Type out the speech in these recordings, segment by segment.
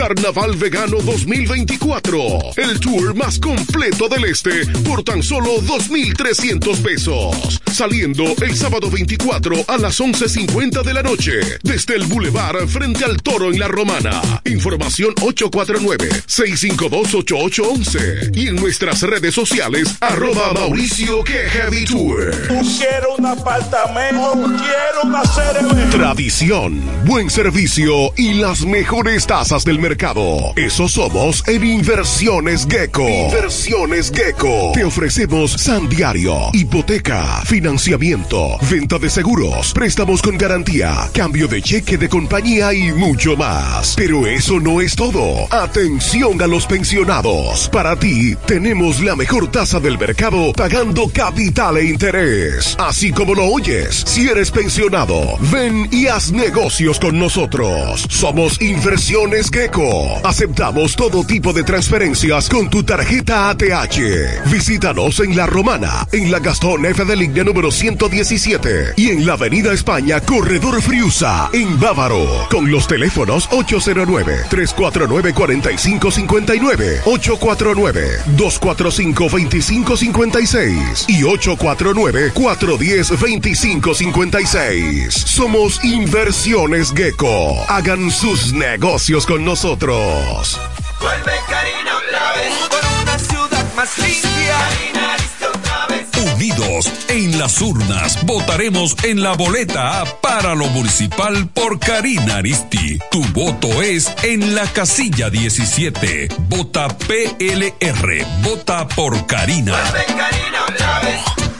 Carnaval Vegano 2024. El tour más completo del este por tan solo 2.300 pesos. Saliendo el sábado 24 a las 11.50 de la noche. Desde el Boulevard frente al Toro en La Romana. Información 849-652-8811. Y en nuestras redes sociales, arroba Mauricio que Heavy Tour. Quiero un apartamento, quiero una. Tradición, buen servicio y las mejores tasas del mercado. Eso somos en Inversiones Gecko. Inversiones Gecko. Te ofrecemos San Diario, hipoteca, financiamiento, venta de seguros, préstamos con garantía, cambio de cheque de compañía y mucho más. Pero eso no es todo. Atención a los pensionados. Para ti tenemos la mejor tasa del mercado pagando capital e interés. Así como lo oyes, si eres pensionado, ven y haz negocios con nosotros. Somos Inversiones Gecko. Aceptamos todo tipo de transferencias con tu tarjeta ATH. Visítanos en La Romana, en la Gastón F de línea número 117 y en la Avenida España, Corredor Friusa, en Bávaro, con los teléfonos 809-349-4559, 849-245-2556 y 849-410-2556. Somos Inversiones Gecko. Hagan sus negocios con nosotros. Vuelve Karina otra vez por una ciudad más limpia. otra vez. Unidos en las urnas, votaremos en la boleta A para lo municipal por Karina Aristi. Tu voto es en la casilla 17. Vota PLR. Vota por Karina. Vuelve Karina otra vez.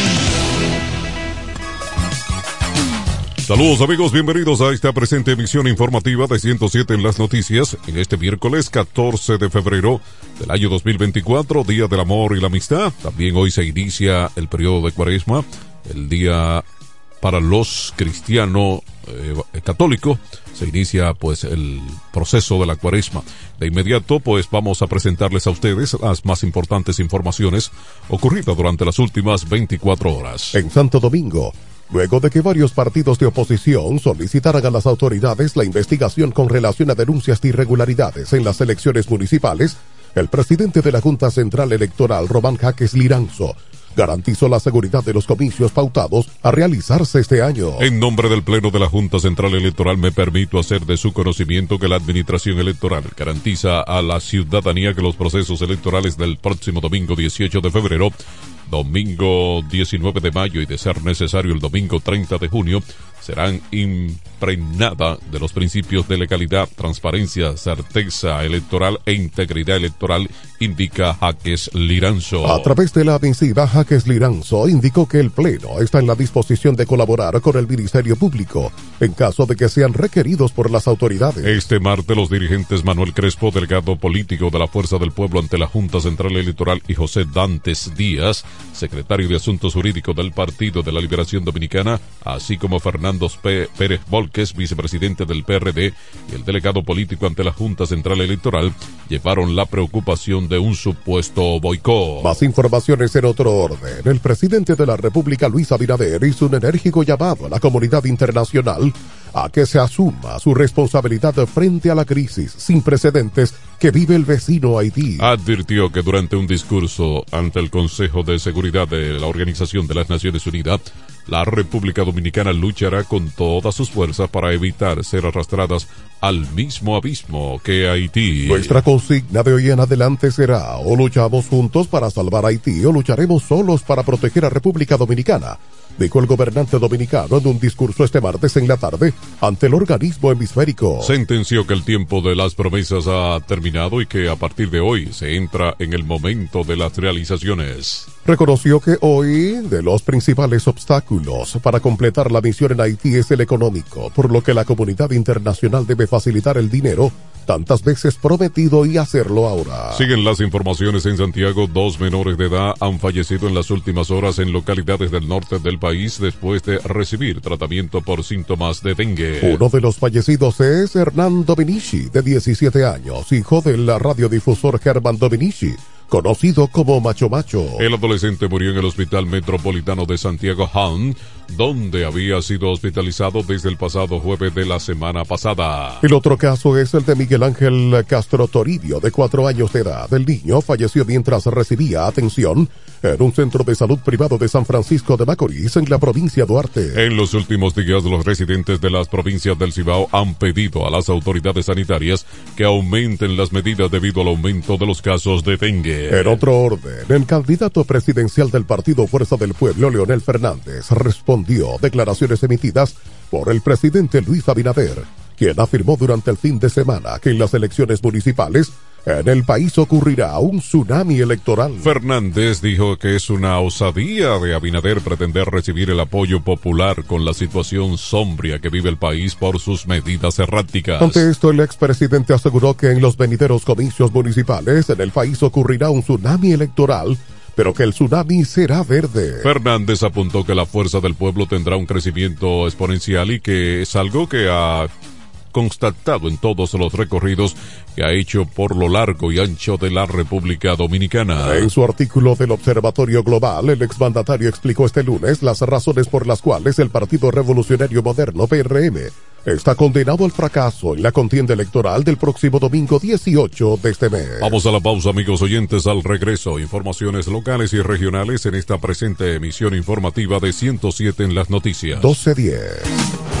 Saludos amigos, bienvenidos a esta presente emisión informativa de 107 en las noticias en este miércoles 14 de febrero del año 2024, Día del Amor y la Amistad. También hoy se inicia el periodo de cuaresma, el día para los cristianos eh, católicos, se inicia pues el proceso de la cuaresma. De inmediato pues vamos a presentarles a ustedes las más importantes informaciones ocurridas durante las últimas 24 horas. En Santo Domingo, luego de que varios partidos de oposición solicitaran a las autoridades la investigación con relación a denuncias de irregularidades en las elecciones municipales, el presidente de la Junta Central Electoral, Román Jaques Liranzo, garantizó la seguridad de los comicios pautados a realizarse este año. En nombre del Pleno de la Junta Central Electoral me permito hacer de su conocimiento que la Administración Electoral garantiza a la ciudadanía que los procesos electorales del próximo domingo 18 de febrero domingo 19 de mayo y de ser necesario el domingo 30 de junio, serán impregnada de los principios de legalidad, transparencia, certeza electoral e integridad electoral, indica Jaques Liranzo. A través de la misiva, Jaques Liranzo indicó que el Pleno está en la disposición de colaborar con el Ministerio Público en caso de que sean requeridos por las autoridades. Este martes los dirigentes Manuel Crespo, delegado político de la Fuerza del Pueblo ante la Junta Central Electoral y José Dantes Díaz, secretario de Asuntos Jurídicos del Partido de la Liberación Dominicana, así como Fernando Pérez Volques, vicepresidente del PRD, y el delegado político ante la Junta Central Electoral, llevaron la preocupación de un supuesto boicot. Más informaciones en otro orden. El presidente de la República, Luis Abinader, hizo un enérgico llamado a la comunidad internacional a que se asuma su responsabilidad frente a la crisis sin precedentes que vive el vecino Haití. Advirtió que durante un discurso ante el Consejo de Seguridad de la Organización de las Naciones Unidas, la República Dominicana luchará con todas sus fuerzas para evitar ser arrastradas al mismo abismo que Haití. Nuestra consigna de hoy en adelante será o luchamos juntos para salvar Haití o lucharemos solos para proteger a República Dominicana dijo el gobernante dominicano en un discurso este martes en la tarde ante el organismo hemisférico. Sentenció que el tiempo de las promesas ha terminado y que a partir de hoy se entra en el momento de las realizaciones. Reconoció que hoy de los principales obstáculos para completar la misión en Haití es el económico, por lo que la comunidad internacional debe facilitar el dinero tantas veces prometido y hacerlo ahora. Siguen las informaciones en Santiago. Dos menores de edad han fallecido en las últimas horas en localidades del norte del país después de recibir tratamiento por síntomas de dengue. Uno de los fallecidos es Hernán Dominici, de 17 años, hijo del radiodifusor Germán Dominici conocido como Macho Macho. El adolescente murió en el Hospital Metropolitano de Santiago Han, donde había sido hospitalizado desde el pasado jueves de la semana pasada. El otro caso es el de Miguel Ángel Castro Toribio, de cuatro años de edad. El niño falleció mientras recibía atención en un centro de salud privado de San Francisco de Macorís, en la provincia de Duarte. En los últimos días, los residentes de las provincias del Cibao han pedido a las autoridades sanitarias que aumenten las medidas debido al aumento de los casos de dengue. En otro orden, el candidato presidencial del Partido Fuerza del Pueblo, Leonel Fernández, respondió declaraciones emitidas por el presidente Luis Abinader, quien afirmó durante el fin de semana que en las elecciones municipales en el país ocurrirá un tsunami electoral. Fernández dijo que es una osadía de Abinader pretender recibir el apoyo popular con la situación sombria que vive el país por sus medidas erráticas. Ante esto, el expresidente aseguró que en los venideros comicios municipales en el país ocurrirá un tsunami electoral pero que el tsunami será verde. Fernández apuntó que la fuerza del pueblo tendrá un crecimiento exponencial y que es algo que ha constatado en todos los recorridos que ha hecho por lo largo y ancho de la República Dominicana. En su artículo del Observatorio Global, el exmandatario explicó este lunes las razones por las cuales el Partido Revolucionario Moderno, PRM, está condenado al fracaso en la contienda electoral del próximo domingo 18 de este mes. Vamos a la pausa, amigos oyentes, al regreso. Informaciones locales y regionales en esta presente emisión informativa de 107 en las noticias. 1210.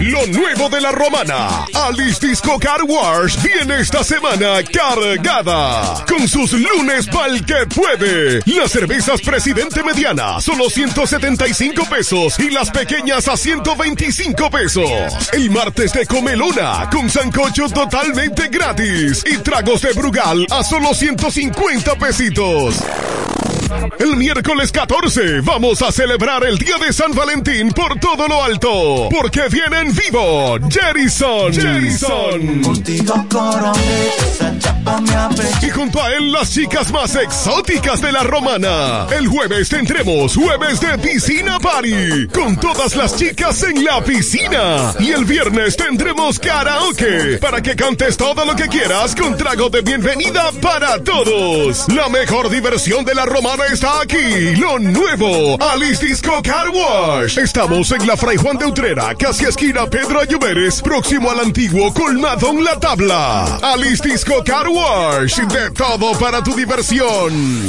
Lo nuevo de la romana. Alice Disco Car Wash viene esta semana cargada. Con sus lunes pa'l que puede. Las cervezas Presidente Mediana, solo 175 pesos. Y las pequeñas a 125 pesos. El martes de Comelona, con sancocho totalmente gratis. Y tragos de Brugal a solo 150 pesitos. El miércoles 14 vamos a celebrar el Día de San Valentín por todo lo alto. Porque viene en vivo Jerison. Jerison. Y junto a él las chicas más exóticas de la romana. El jueves tendremos jueves de piscina party. Con todas las chicas en la piscina. Y el viernes tendremos karaoke. Para que cantes todo lo que quieras con trago de bienvenida para todos. La mejor diversión de la romana está aquí. Lo nuevo. Alice Disco Car Wash. Estamos en la Fray Juan de Utrera, casi esquina Pedro Ayuberes, próximo al antiguo colmado en la tabla. Alice Disco Car Wash. De todo para tu diversión.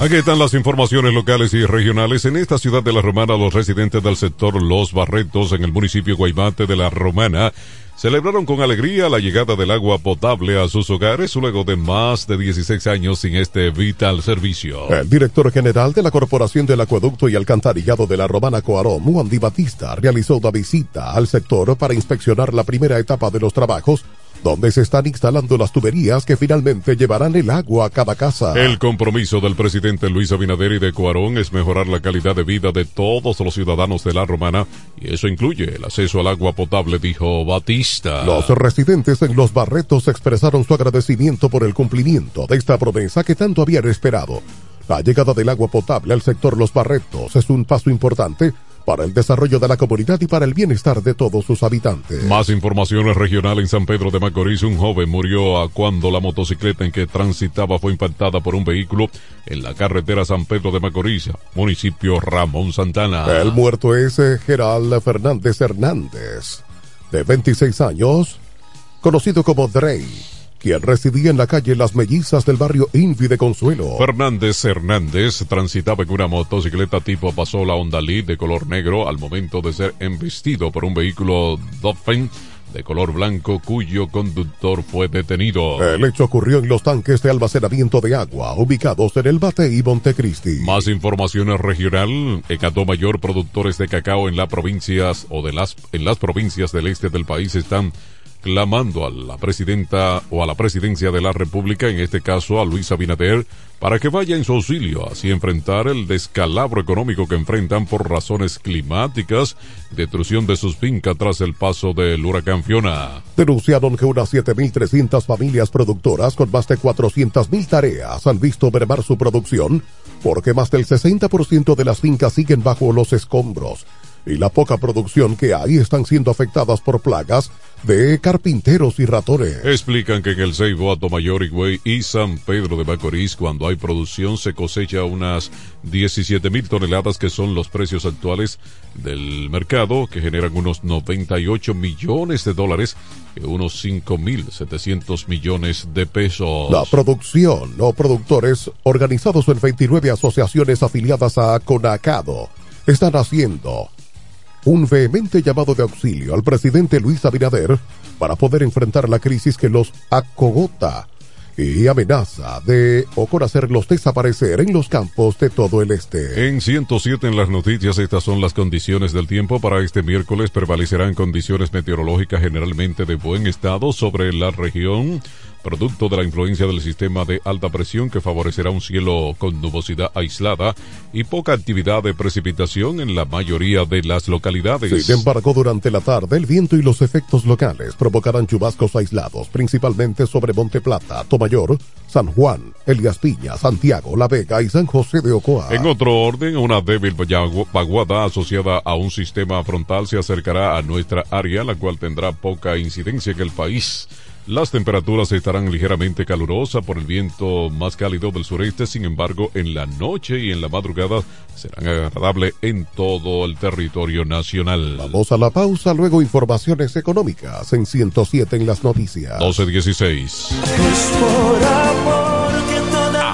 Aquí están las informaciones locales y regionales. En esta ciudad de La Romana, los residentes del sector Los Barretos, en el municipio Guaymate de La Romana, celebraron con alegría la llegada del agua potable a sus hogares luego de más de 16 años sin este vital servicio. El director general de la Corporación del Acueducto y Alcantarillado de la Romana Coaró, Muandi Batista, realizó una visita al sector para inspeccionar la primera etapa de los trabajos donde se están instalando las tuberías que finalmente llevarán el agua a cada casa. El compromiso del presidente Luis Abinader y de Cuarón es mejorar la calidad de vida de todos los ciudadanos de la Romana y eso incluye el acceso al agua potable, dijo Batista. Los residentes en Los Barretos expresaron su agradecimiento por el cumplimiento de esta promesa que tanto habían esperado. La llegada del agua potable al sector Los Barretos es un paso importante para el desarrollo de la comunidad y para el bienestar de todos sus habitantes. Más informaciones regional en San Pedro de Macorís. Un joven murió a cuando la motocicleta en que transitaba fue impactada por un vehículo en la carretera San Pedro de Macorís, municipio Ramón Santana. El muerto es eh, Gerald Fernández Hernández, de 26 años, conocido como Drey quien residía en la calle Las Mellizas del barrio Invi de Consuelo. Fernández Hernández transitaba en una motocicleta tipo Pasola Honda Lead de color negro al momento de ser embestido por un vehículo Dolphin de color blanco cuyo conductor fue detenido. El hecho ocurrió en los tanques de almacenamiento de agua ubicados en el Bate y Montecristi. Más informaciones regional. Ecato Mayor, productores de cacao en las provincias o de las en las provincias del este del país están clamando a la presidenta o a la presidencia de la República, en este caso a Luis Abinader, para que vaya en su auxilio, así enfrentar el descalabro económico que enfrentan por razones climáticas, destrucción de sus fincas tras el paso del huracán Fiona. Denunciaron que unas 7.300 familias productoras con más de 400.000 tareas han visto mermar su producción porque más del 60% de las fincas siguen bajo los escombros y la poca producción que hay están siendo afectadas por plagas de carpinteros y ratones. Explican que en el Ceibo, Mayor, Higüey y San Pedro de Macorís, cuando hay producción, se cosecha unas 17 mil toneladas, que son los precios actuales del mercado, que generan unos 98 millones de dólares, y unos 5 mil 700 millones de pesos. La producción o productores, organizados en 29 asociaciones afiliadas a Conacado, están haciendo un vehemente llamado de auxilio al presidente Luis Abinader para poder enfrentar la crisis que los acogota y amenaza de o con hacerlos desaparecer en los campos de todo el este. En 107 en las noticias, estas son las condiciones del tiempo para este miércoles. Prevalecerán condiciones meteorológicas generalmente de buen estado sobre la región producto de la influencia del sistema de alta presión que favorecerá un cielo con nubosidad aislada y poca actividad de precipitación en la mayoría de las localidades. Sin embargo, durante la tarde, el viento y los efectos locales provocarán chubascos aislados, principalmente sobre Monte Plata, Tomayor, San Juan, Elías Piña, Santiago, La Vega y San José de Ocoa. En otro orden, una débil vaguada asociada a un sistema frontal se acercará a nuestra área, la cual tendrá poca incidencia en el país. Las temperaturas estarán ligeramente calurosas por el viento más cálido del sureste, sin embargo, en la noche y en la madrugada serán agradables en todo el territorio nacional. Vamos a la pausa, luego informaciones económicas en 107 en las noticias. 1216.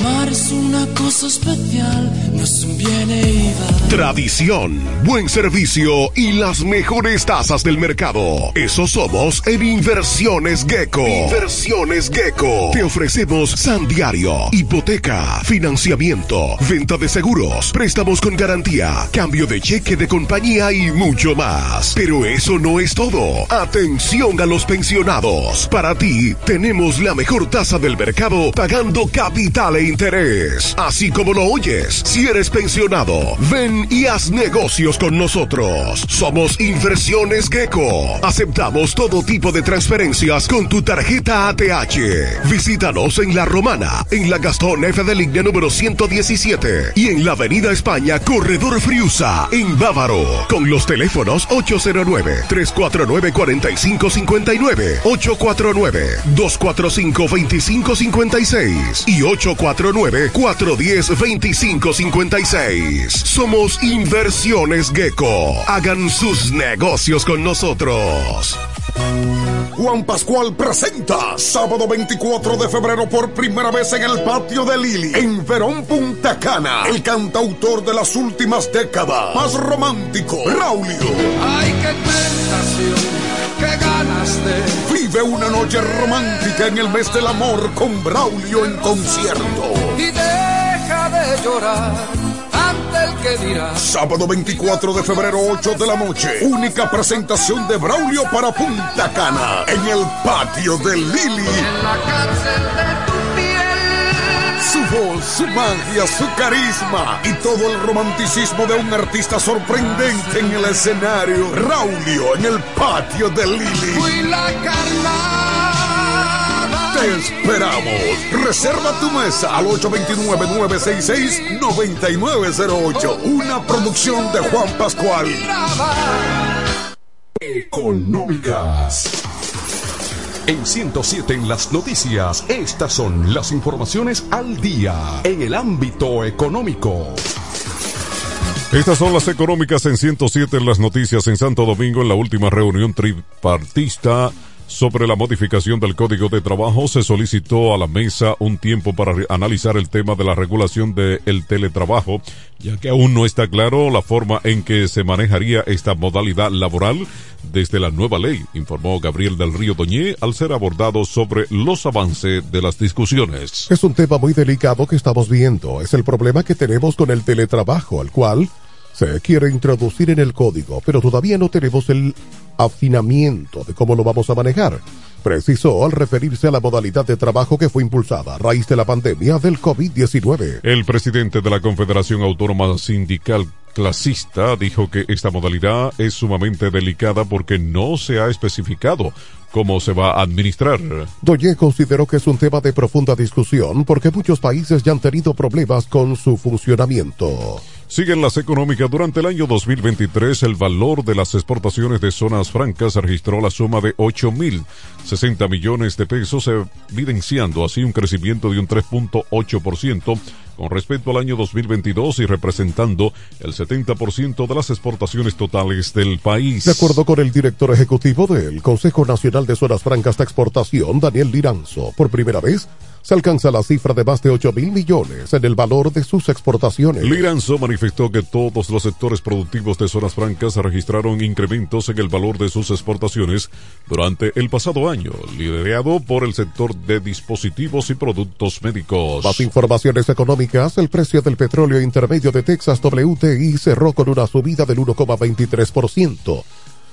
Amar es una cosa especial, no es e Tradición, buen servicio y las mejores tasas del mercado. Eso somos en Inversiones Gecko. Inversiones Gecko. Te ofrecemos San Diario, hipoteca, financiamiento, venta de seguros, préstamos con garantía, cambio de cheque de compañía y mucho más. Pero eso no es todo. Atención a los pensionados. Para ti, tenemos la mejor tasa del mercado pagando capital e interés. Así como lo oyes, si eres pensionado, ven y haz negocios con nosotros. Somos Inversiones Gecko. Aceptamos todo tipo de transferencias con tu tarjeta ATH. Visítanos en La Romana, en la Gastón F de línea número 117 y en la Avenida España, Corredor Friusa, en Bávaro, con los teléfonos 809-349-4559, 849-245-2556 y 849-410-2556. Somos Inversiones Gecko. Hagan sus negocios con nosotros. Juan Pascual presenta sábado 24 de febrero por primera vez en el patio de Lili, en Verón Punta Cana, el cantautor de las últimas décadas, más romántico, Raulio. Ay, qué tentación, qué ganas de Vive una noche romántica en el mes del amor con Braulio en concierto. y deja de llorar ante el que dirá. Sábado 24 de febrero, 8 de la noche. Única presentación de Braulio para Punta Cana en el patio de Lili. En la cárcel de. Su voz, su magia, su carisma y todo el romanticismo de un artista sorprendente en el escenario. Raulio en el patio de Lili. Fui la carnada. Te esperamos. Reserva tu mesa al 829-966-9908. Una producción de Juan Pascual. Económicas. En 107 en las noticias, estas son las informaciones al día en el ámbito económico. Estas son las económicas en 107 en las noticias en Santo Domingo en la última reunión tripartista sobre la modificación del Código de Trabajo se solicitó a la mesa un tiempo para analizar el tema de la regulación del teletrabajo, ya que aún no está claro la forma en que se manejaría esta modalidad laboral desde la nueva ley, informó Gabriel del Río Doñé al ser abordado sobre los avances de las discusiones. Es un tema muy delicado que estamos viendo. Es el problema que tenemos con el teletrabajo, al cual se quiere introducir en el código, pero todavía no tenemos el afinamiento de cómo lo vamos a manejar. Precisó al referirse a la modalidad de trabajo que fue impulsada a raíz de la pandemia del COVID-19. El presidente de la Confederación Autónoma Sindical Clasista dijo que esta modalidad es sumamente delicada porque no se ha especificado cómo se va a administrar. Doye consideró que es un tema de profunda discusión porque muchos países ya han tenido problemas con su funcionamiento. Siguen las económicas. Durante el año 2023, el valor de las exportaciones de zonas francas registró la suma de 8.060 millones de pesos, evidenciando así un crecimiento de un 3.8% con respecto al año 2022 y representando el 70% de las exportaciones totales del país. De acuerdo con el director ejecutivo del Consejo Nacional de Zonas Francas de Exportación, Daniel Liranzo, por primera vez se alcanza la cifra de más de 8 mil millones en el valor de sus exportaciones. Liranzo manifestó que todos los sectores productivos de zonas francas registraron incrementos en el valor de sus exportaciones durante el pasado año, liderado por el sector de dispositivos y productos médicos. Más informaciones económicas, el precio del petróleo intermedio de Texas WTI cerró con una subida del 1,23%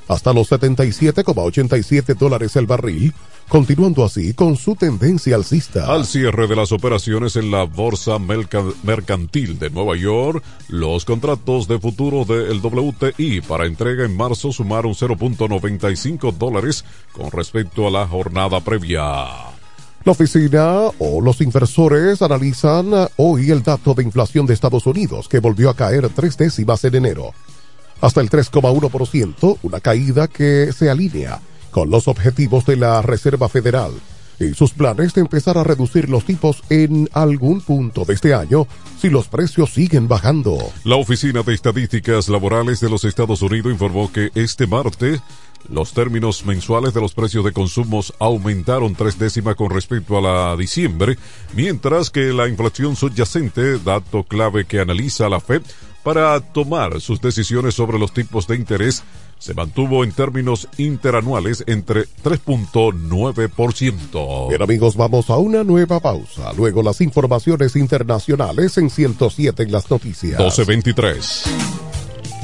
hasta los 77,87 dólares el barril, continuando así con su tendencia alcista. Al cierre de las operaciones en la Bolsa Mercantil de Nueva York, los contratos de futuro del WTI para entrega en marzo sumaron 0.95 dólares con respecto a la jornada previa. La oficina o los inversores analizan hoy el dato de inflación de Estados Unidos, que volvió a caer tres décimas en enero hasta el 3,1%, una caída que se alinea con los objetivos de la Reserva Federal y sus planes de empezar a reducir los tipos en algún punto de este año si los precios siguen bajando. La Oficina de Estadísticas Laborales de los Estados Unidos informó que este martes los términos mensuales de los precios de consumos aumentaron tres décimas con respecto a la diciembre, mientras que la inflación subyacente, dato clave que analiza la FED, para tomar sus decisiones sobre los tipos de interés se mantuvo en términos interanuales entre 3.9%. Bien amigos, vamos a una nueva pausa. Luego las informaciones internacionales en 107 en las noticias. 1223.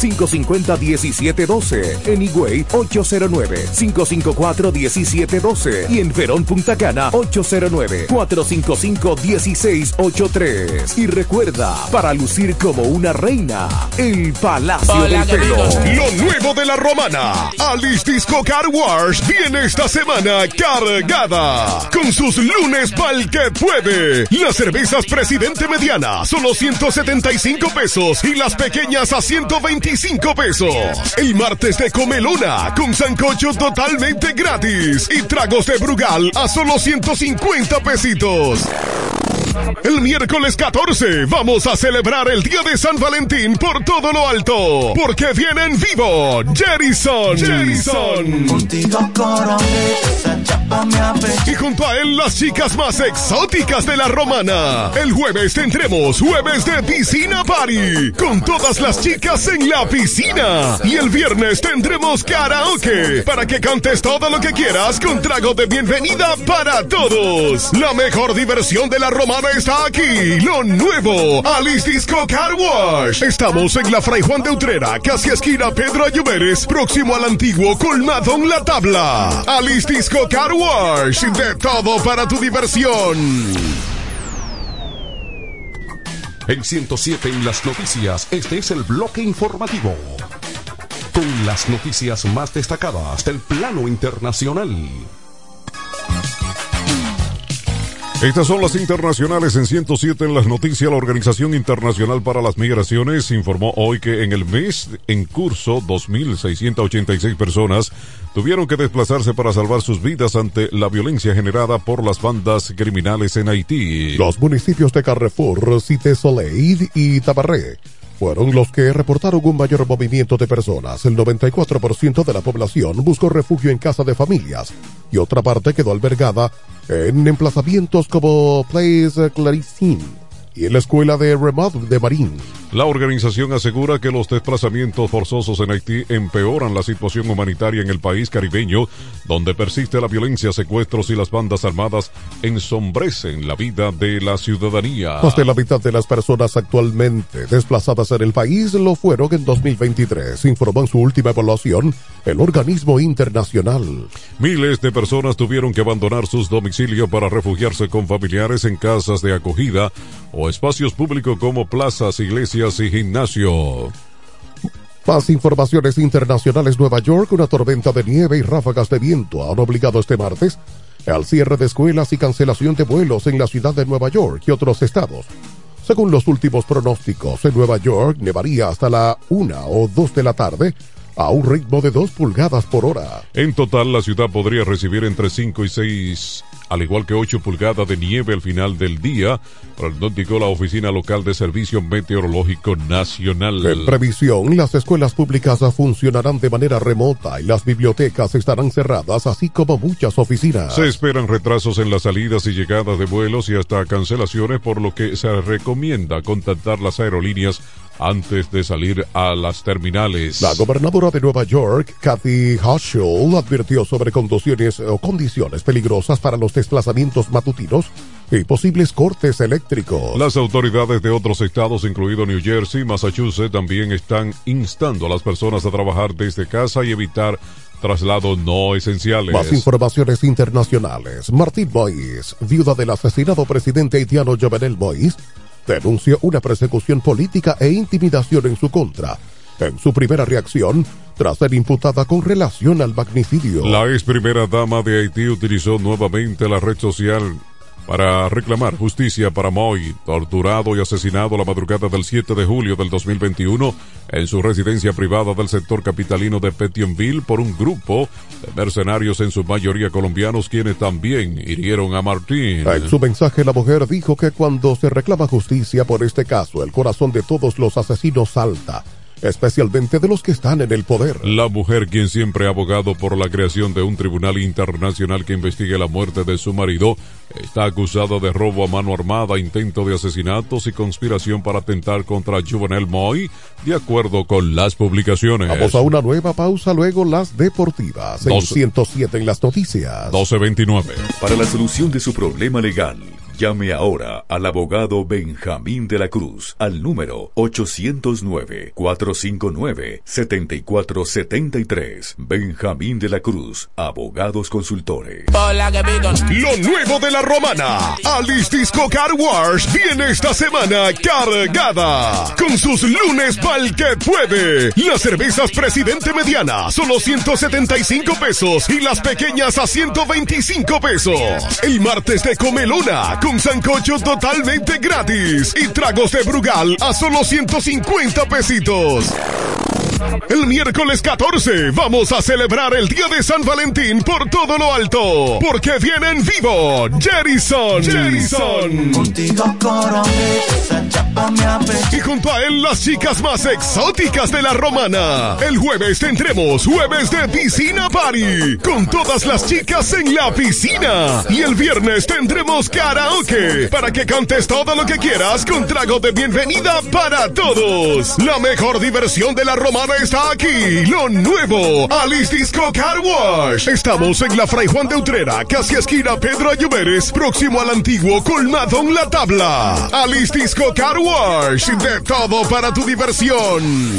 809-550-1712. En Higüey, 809-554-1712. Y en Verón Punta Cana, 809-455-1683. Y recuerda, para lucir como una reina, el Palacio del Pelo. Lo nuevo de la romana. Alice Disco Car Wash viene esta semana cargada. Con sus lunes pa'l que puede. Las cervezas Presidente Mediana, solo 175 pesos. Y las pequeñas a 125 pesos. El martes de Comelona, con sancocho totalmente gratis. Y tragos de Brugal a solo 150 pesitos. El miércoles 14 vamos a celebrar el Día de San Valentín por todo lo alto. Porque viene en vivo Jerison. Jerison. Y junto a él las chicas más exóticas de la romana. El jueves tendremos jueves de piscina party. Con todas las chicas en la piscina. Y el viernes tendremos karaoke. Para que cantes todo lo que quieras con trago de bienvenida para todos. La mejor diversión de la romana está aquí. Lo nuevo. Alice Disco Car Wash. Estamos en la Fray Juan de Utrera, casi esquina Pedro Ayuberes, próximo al antiguo colmado en la tabla. Alice Disco Car Wash. De todo para tu diversión. En 107 en las noticias, este es el bloque informativo. Con las noticias más destacadas del plano internacional. Estas son las internacionales en 107 en las noticias. La Organización Internacional para las Migraciones informó hoy que en el mes en curso 2.686 personas tuvieron que desplazarse para salvar sus vidas ante la violencia generada por las bandas criminales en Haití. Los municipios de Carrefour, Cité Soleil y Tabarré fueron los que reportaron un mayor movimiento de personas. El 94% de la población buscó refugio en casa de familias y otra parte quedó albergada en emplazamientos como Place Clarissime y en la escuela de Remod de Marín. La organización asegura que los desplazamientos forzosos en Haití empeoran la situación humanitaria en el país caribeño, donde persiste la violencia, secuestros y las bandas armadas ensombrecen la vida de la ciudadanía. Más de la mitad de las personas actualmente desplazadas en el país lo fueron en 2023, informó en su última evaluación el organismo internacional. Miles de personas tuvieron que abandonar sus domicilios para refugiarse con familiares en casas de acogida o espacios públicos como plazas, iglesias y gimnasio. Más informaciones internacionales. Nueva York, una tormenta de nieve y ráfagas de viento han obligado este martes al cierre de escuelas y cancelación de vuelos en la ciudad de Nueva York y otros estados. Según los últimos pronósticos, en Nueva York nevaría hasta la una o dos de la tarde a un ritmo de dos pulgadas por hora. En total, la ciudad podría recibir entre 5 y 6 al igual que 8 pulgadas de nieve al final del día, pronosticó la Oficina Local de Servicio Meteorológico Nacional. En previsión, las escuelas públicas funcionarán de manera remota y las bibliotecas estarán cerradas, así como muchas oficinas. Se esperan retrasos en las salidas y llegadas de vuelos y hasta cancelaciones, por lo que se recomienda contactar las aerolíneas antes de salir a las terminales. La gobernadora de Nueva York, Kathy Hochul, advirtió sobre condiciones o condiciones peligrosas para los desplazamientos matutinos y posibles cortes eléctricos. Las autoridades de otros estados, incluido New Jersey y Massachusetts, también están instando a las personas a trabajar desde casa y evitar traslados no esenciales. Más informaciones internacionales. Martín Moïse, viuda del asesinado presidente haitiano Jovenel Moïse, denunció una persecución política e intimidación en su contra. En su primera reacción, tras ser imputada con relación al magnicidio. La ex primera dama de Haití utilizó nuevamente la red social para reclamar justicia para Moy, torturado y asesinado la madrugada del 7 de julio del 2021 en su residencia privada del sector capitalino de Petionville por un grupo de mercenarios en su mayoría colombianos quienes también hirieron a Martín. En su mensaje la mujer dijo que cuando se reclama justicia por este caso, el corazón de todos los asesinos salta especialmente de los que están en el poder. La mujer, quien siempre ha abogado por la creación de un tribunal internacional que investigue la muerte de su marido, está acusada de robo a mano armada, intento de asesinatos y conspiración para atentar contra Juvenel Moy, de acuerdo con las publicaciones. Vamos a una nueva pausa, luego las deportivas. En 107 en las noticias. 1229. Para la solución de su problema legal Llame ahora al abogado Benjamín de la Cruz al número 809-459-7473. Benjamín de la Cruz, abogados consultores. Lo nuevo de la romana. Alice Disco Car Wash viene esta semana cargada. Con sus lunes pa'l que puede. Las cervezas Presidente Mediana, solo 175 pesos. Y las pequeñas a 125 pesos. El martes de Comelona, con sancocho totalmente gratis. Y tragos de Brugal a solo 150 pesitos. El miércoles 14 vamos a celebrar el día de San Valentín por todo lo alto. Porque viene en vivo Jerison. Jerison. Y junto a él las chicas más exóticas de la romana. El jueves tendremos jueves de piscina party. Con todas las chicas en la piscina. Y el viernes tendremos karaoke. Para que cantes todo lo que quieras con trago de bienvenida para todos. La mejor diversión de la romana está aquí. Lo nuevo. Alice Disco Car Wash. Estamos en la Fray Juan de Utrera, casi esquina Pedro Ayuberes, próximo al antiguo Colmado en la Tabla. Alice Disco Car Wash. De todo para tu diversión.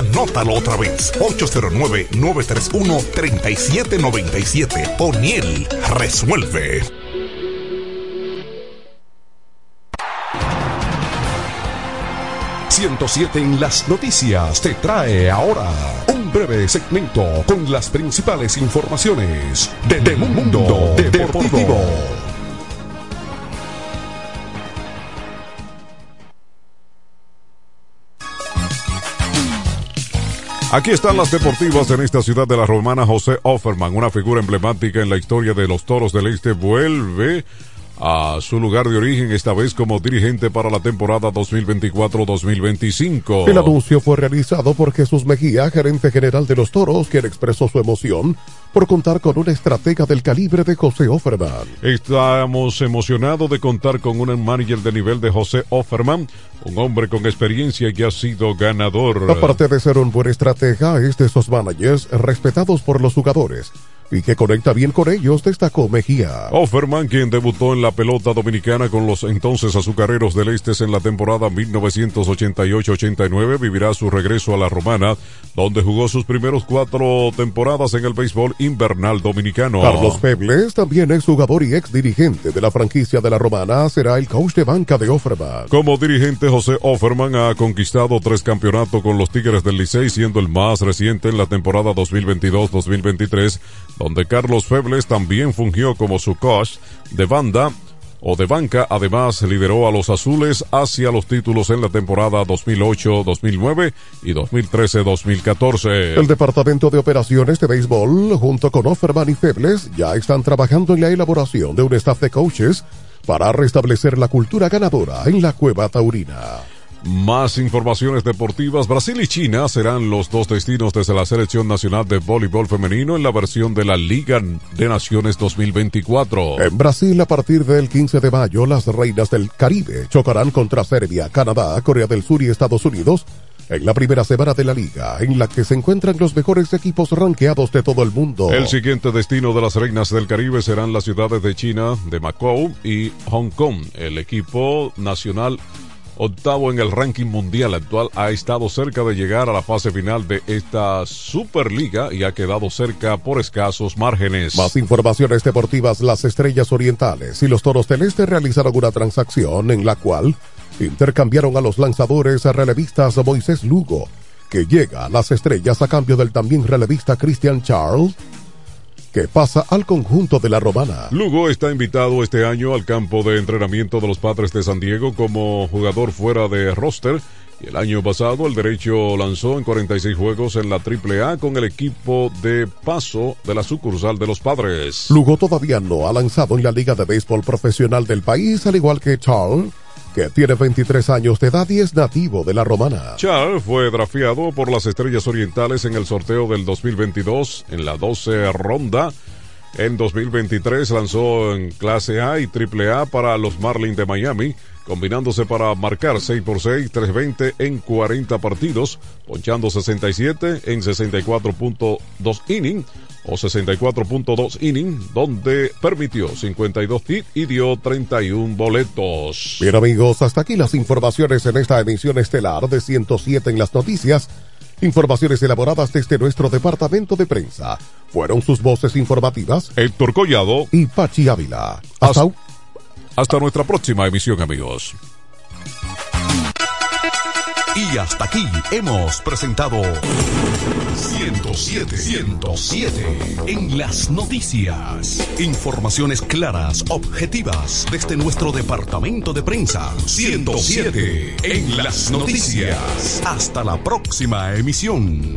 Anótalo otra vez. 809-931-3797. O'Neill resuelve. ...107 en las noticias te trae ahora un breve segmento con las principales informaciones de, de Mundo Deportivo. Aquí están las deportivas en esta ciudad de la romana. José Offerman, una figura emblemática en la historia de los toros del este, vuelve a su lugar de origen, esta vez como dirigente para la temporada 2024-2025. El anuncio fue realizado por Jesús Mejía, gerente general de los toros, quien expresó su emoción por contar con una estratega del calibre de José Offerman. Estamos emocionados de contar con un manager de nivel de José Offerman, un hombre con experiencia que ha sido ganador. Aparte de ser un buen estratega, es de esos managers respetados por los jugadores y que conecta bien con ellos, destacó Mejía. Offerman, quien debutó en la pelota dominicana con los entonces azucareros del Este en la temporada 1988-89, vivirá su regreso a la Romana, donde jugó sus primeros cuatro temporadas en el béisbol invernal dominicano. Carlos Pebles, también ex jugador y ex dirigente de la franquicia de la Romana, será el coach de banca de Offerman. Como dirigente, José Offerman ha conquistado tres campeonatos con los Tigres del Licey, siendo el más reciente en la temporada 2022-2023 donde Carlos Febles también fungió como su coach de banda o de banca, además lideró a los azules hacia los títulos en la temporada 2008-2009 y 2013-2014. El Departamento de Operaciones de Béisbol, junto con Offerman y Febles, ya están trabajando en la elaboración de un staff de coaches para restablecer la cultura ganadora en la cueva taurina. Más informaciones deportivas. Brasil y China serán los dos destinos desde la Selección Nacional de Voleibol Femenino en la versión de la Liga de Naciones 2024. En Brasil, a partir del 15 de mayo, las reinas del Caribe chocarán contra Serbia, Canadá, Corea del Sur y Estados Unidos en la primera semana de la liga, en la que se encuentran los mejores equipos ranqueados de todo el mundo. El siguiente destino de las reinas del Caribe serán las ciudades de China, de Macao y Hong Kong. El equipo nacional octavo en el ranking mundial actual, ha estado cerca de llegar a la fase final de esta Superliga y ha quedado cerca por escasos márgenes. Más informaciones deportivas, las Estrellas Orientales y los Toros del Este realizaron una transacción en la cual intercambiaron a los lanzadores a relevistas Moisés Lugo, que llega a las Estrellas a cambio del también relevista Christian Charles, que pasa al conjunto de la Romana. Lugo está invitado este año al campo de entrenamiento de los Padres de San Diego como jugador fuera de roster Y el año pasado el derecho lanzó en 46 juegos en la AAA con el equipo de paso de la sucursal de los padres. Lugo todavía no ha lanzado en la Liga de Béisbol Profesional del país, al igual que Charles, que tiene 23 años de edad y es nativo de la Romana. Charles fue drafeado por las Estrellas Orientales en el sorteo del 2022 en la 12 ronda. En 2023 lanzó en clase A y triple A para los Marlins de Miami combinándose para marcar 6 por 6, 320 en 40 partidos, ponchando 67 en 64.2 inning o 64.2 inning, donde permitió 52 hits y dio 31 boletos. Bien amigos, hasta aquí las informaciones en esta emisión estelar de 107 en las noticias. Informaciones elaboradas desde nuestro departamento de prensa. Fueron sus voces informativas Héctor Collado y Pachi Ávila. Hasta, hasta nuestra próxima emisión, amigos. Y hasta aquí hemos presentado 107, 107 en las noticias. Informaciones claras, objetivas desde nuestro departamento de prensa. 107 en las noticias. Hasta la próxima emisión.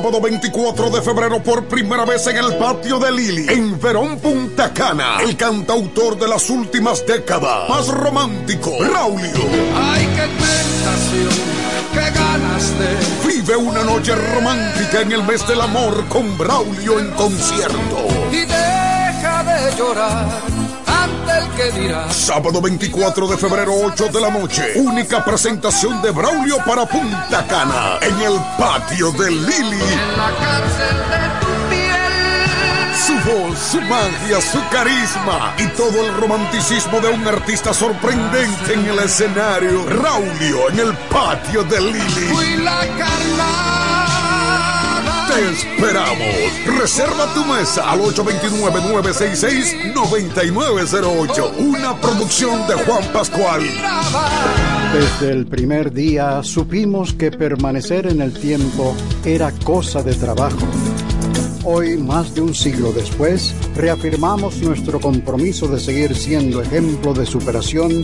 sábado 24 de febrero por primera vez en el patio de Lili, en Verón Punta Cana, el cantautor de las últimas décadas, más romántico, Raulio. Ay, qué tentación, qué ganas de. Vive una noche romántica en el mes del amor con Braulio en concierto. Y deja de llorar Sábado 24 de febrero, 8 de la noche. Única presentación de Braulio para Punta Cana en el patio de Lili. En la cárcel de tu piel. Su voz, su magia, su carisma y todo el romanticismo de un artista sorprendente en el escenario. Raulio en el patio de Lili. Fui la. Esperamos. Reserva tu mesa al 829-966-9908. Una producción de Juan Pascual. Desde el primer día supimos que permanecer en el tiempo era cosa de trabajo. Hoy, más de un siglo después, reafirmamos nuestro compromiso de seguir siendo ejemplo de superación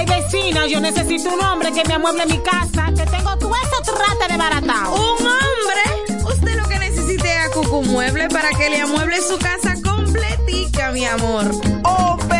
Ay, vecina, yo necesito un hombre que me amueble mi casa, que tengo todo eso trata de baratado. ¿Un hombre? Usted lo que necesite es a Cucu Mueble para que le amueble su casa completica, mi amor. Oh, pero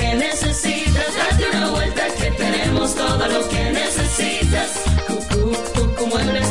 tenemos todo lo que necesitas. Cucú, Cucú Muebles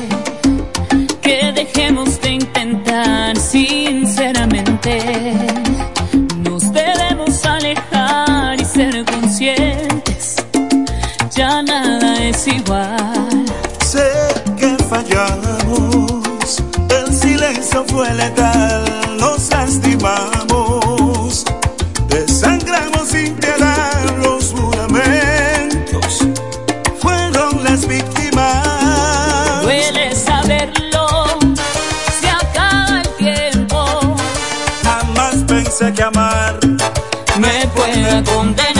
dejemos de intentar sinceramente. Nos debemos alejar y ser conscientes. Ya nada es igual. Sé que fallamos, el silencio fue letal, nos lastimamos, Me pueda condenar.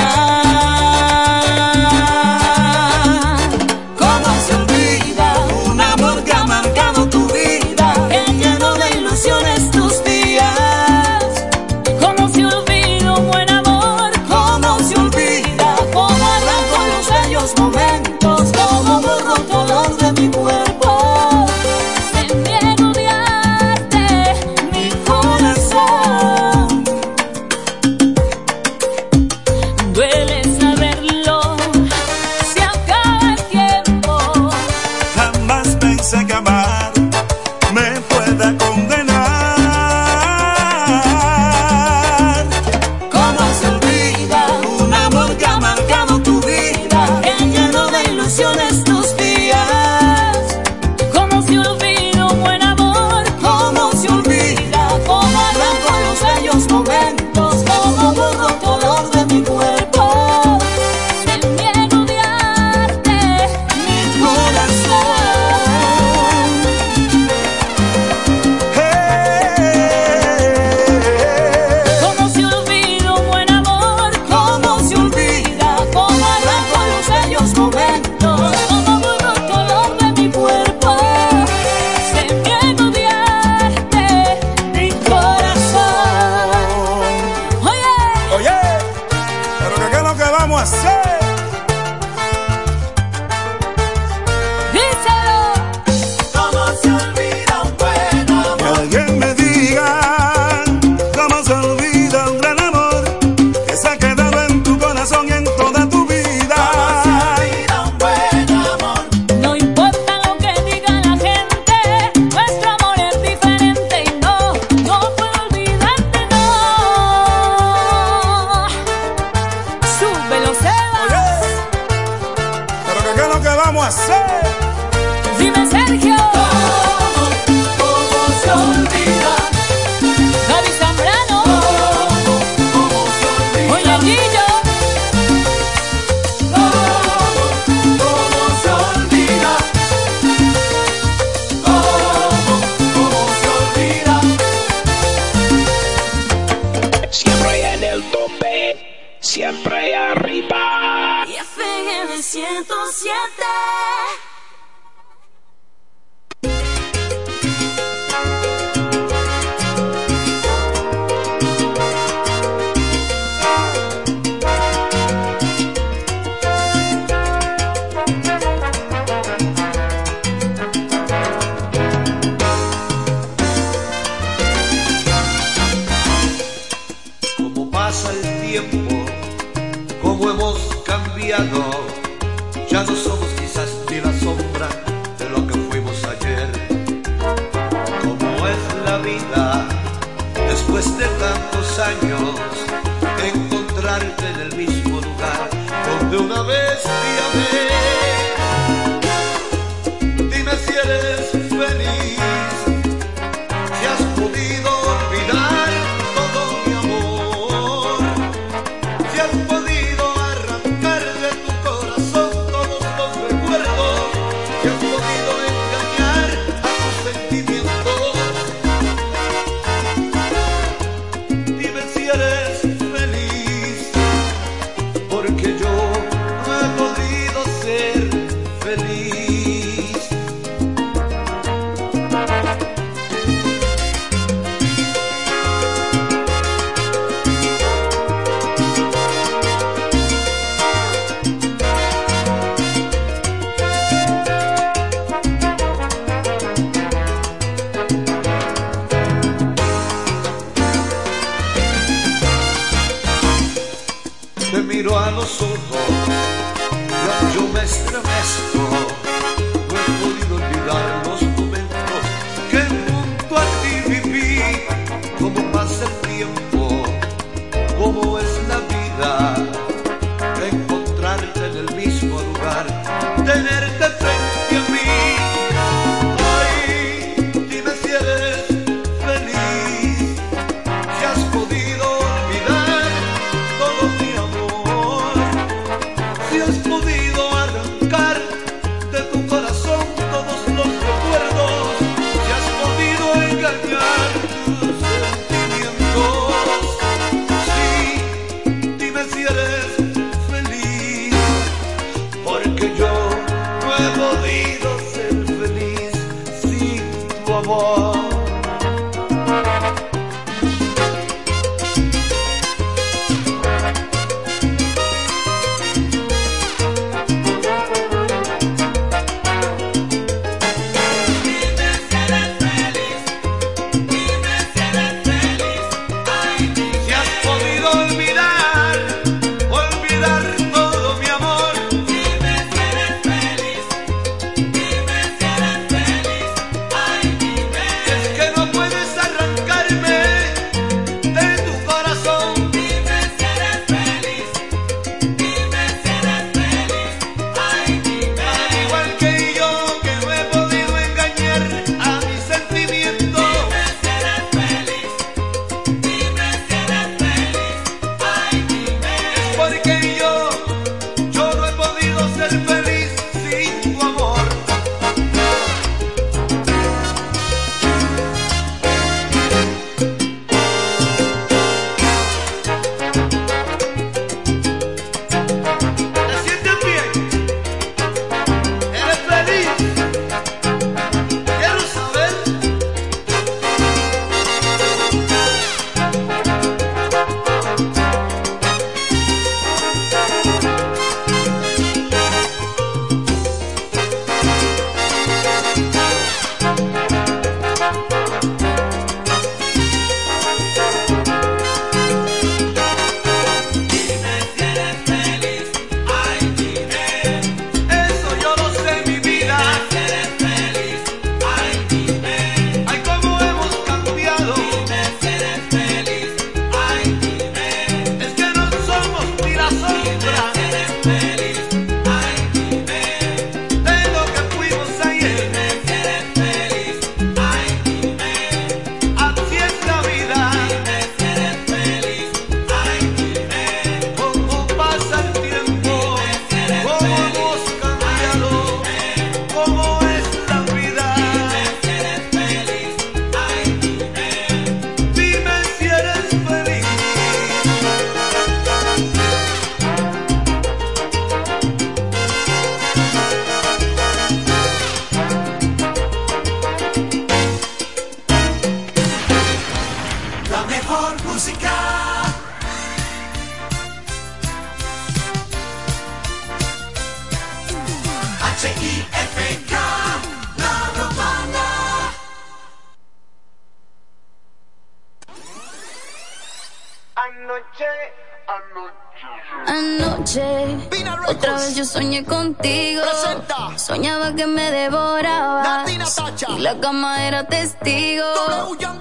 Miro a los ojos, ya yo me estremezco. cama era testigo.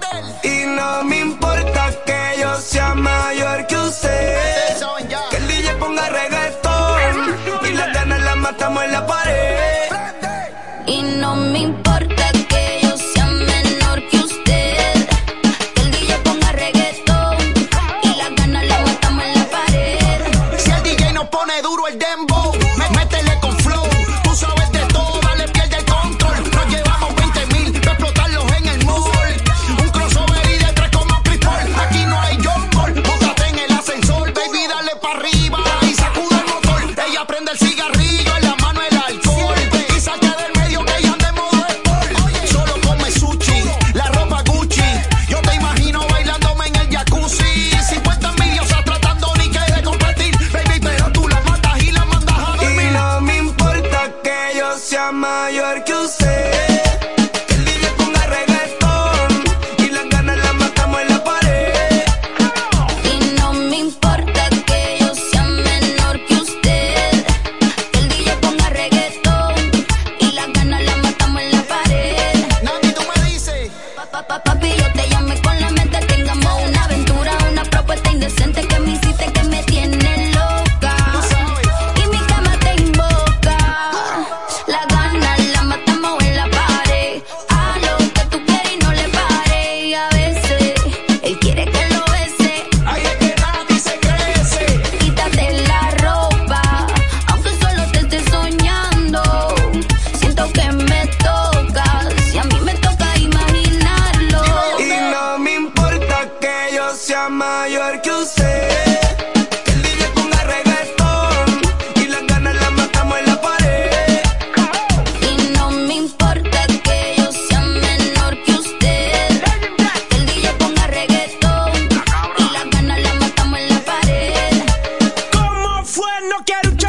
quiero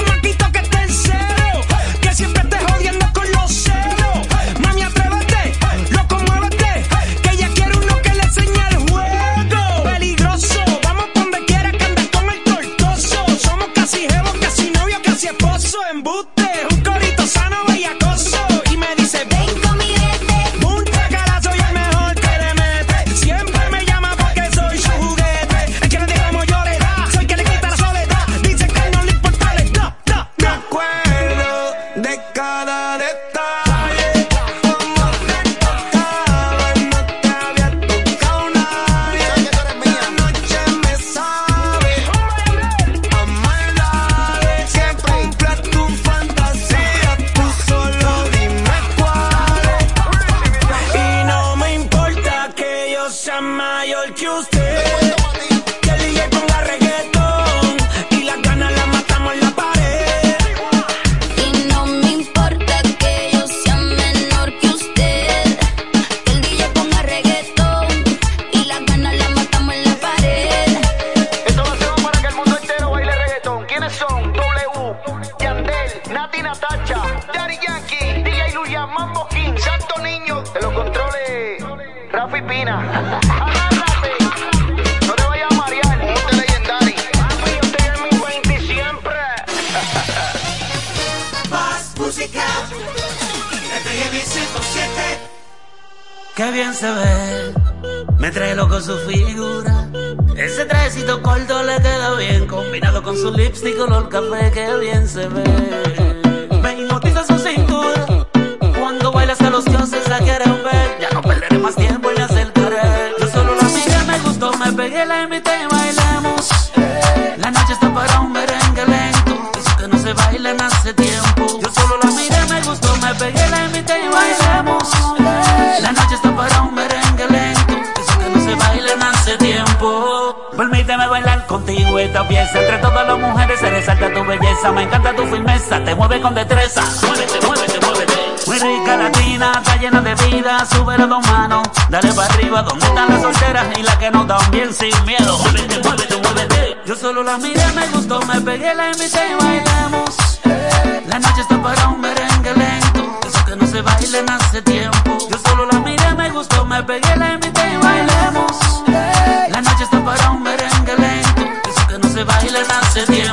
hace tiempo. Yo solo la miré, me gustó, me pegué, la invité y bailemos. La noche está para un merengue lento, eso que no se bailan hace tiempo. Permíteme bailar contigo esta pieza. Entre todas las mujeres se resalta tu belleza. Me encanta tu firmeza, te mueve con destreza. Muévete, muévete, muévete. Muy rica latina, está llena de vida. Sube las dos manos, dale para arriba. ¿Dónde están las solteras y las que no dan bien sin miedo? Muévete, muévete, muévete. Yo solo la miré, me gustó, me pegué, la invité y bailamos. La noche está para un merengue lento, eso que no se bailen hace tiempo. Yo solo la miré, me gustó, me pegué, la invité y bailemos. La noche está para un merengue lento, eso que no se bailen hace tiempo.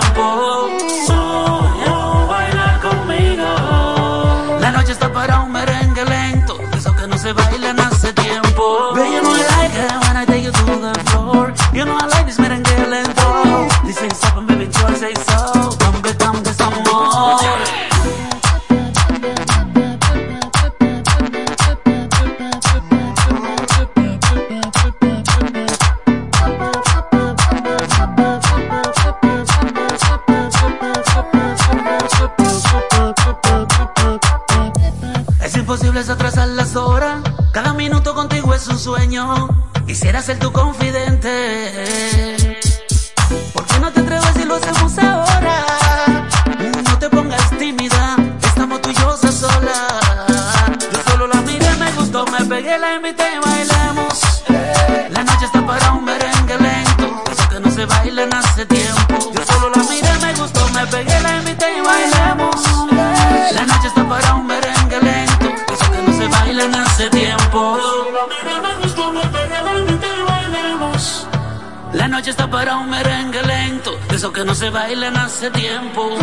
La noche está para un merengue lento, de esos que no se bailan hace tiempo.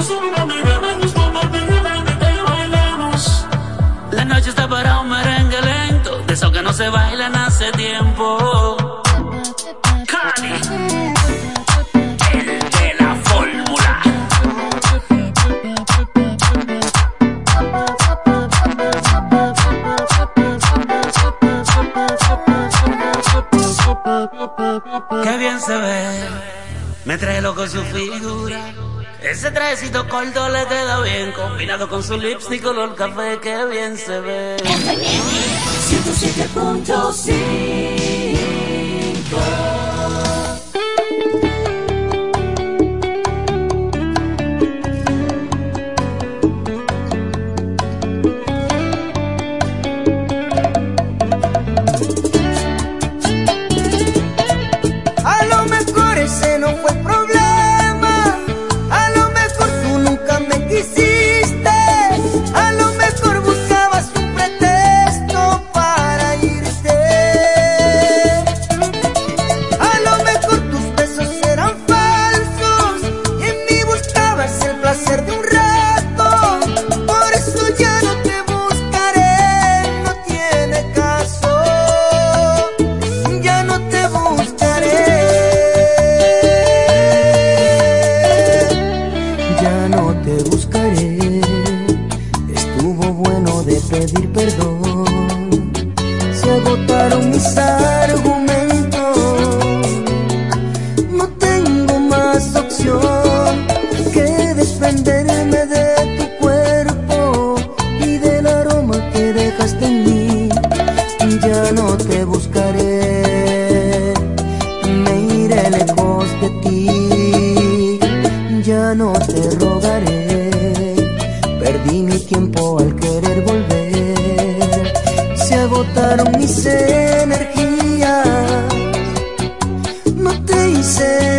La noche está para un merengue lento, de esos que no se bailan hace tiempo. Ese trajecito corto le queda bien, combinado con su lipstick color café que bien se ve. 107.5 agotaron mis energías. No te hice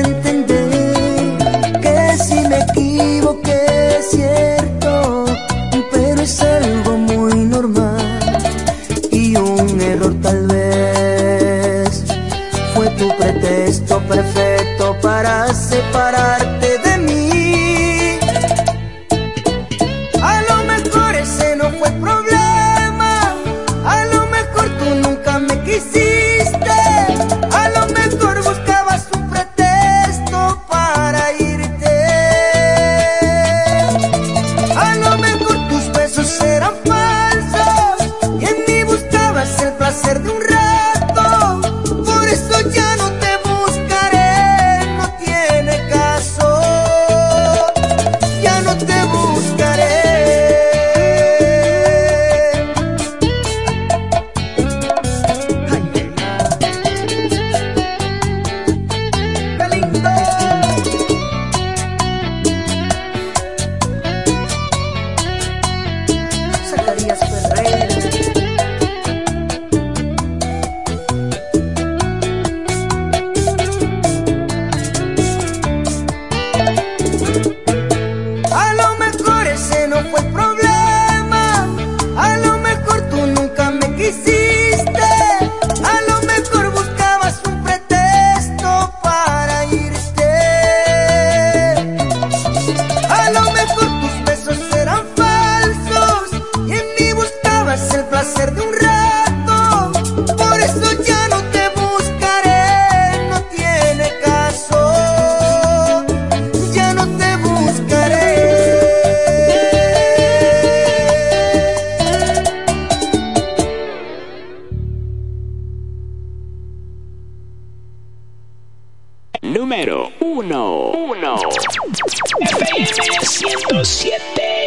número 1. 1. FM 107.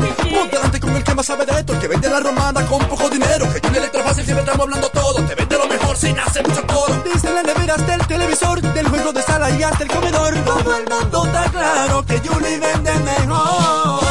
Que más sabe de esto, el que vende la romana con poco dinero. Que Julie Electrofácil siempre estamos hablando todo. Te vende lo mejor sin hacer mucho coro. Desde la nevera hasta el televisor, del juego de sala y hasta el comedor. Todo el mundo está claro que Julie vende mejor.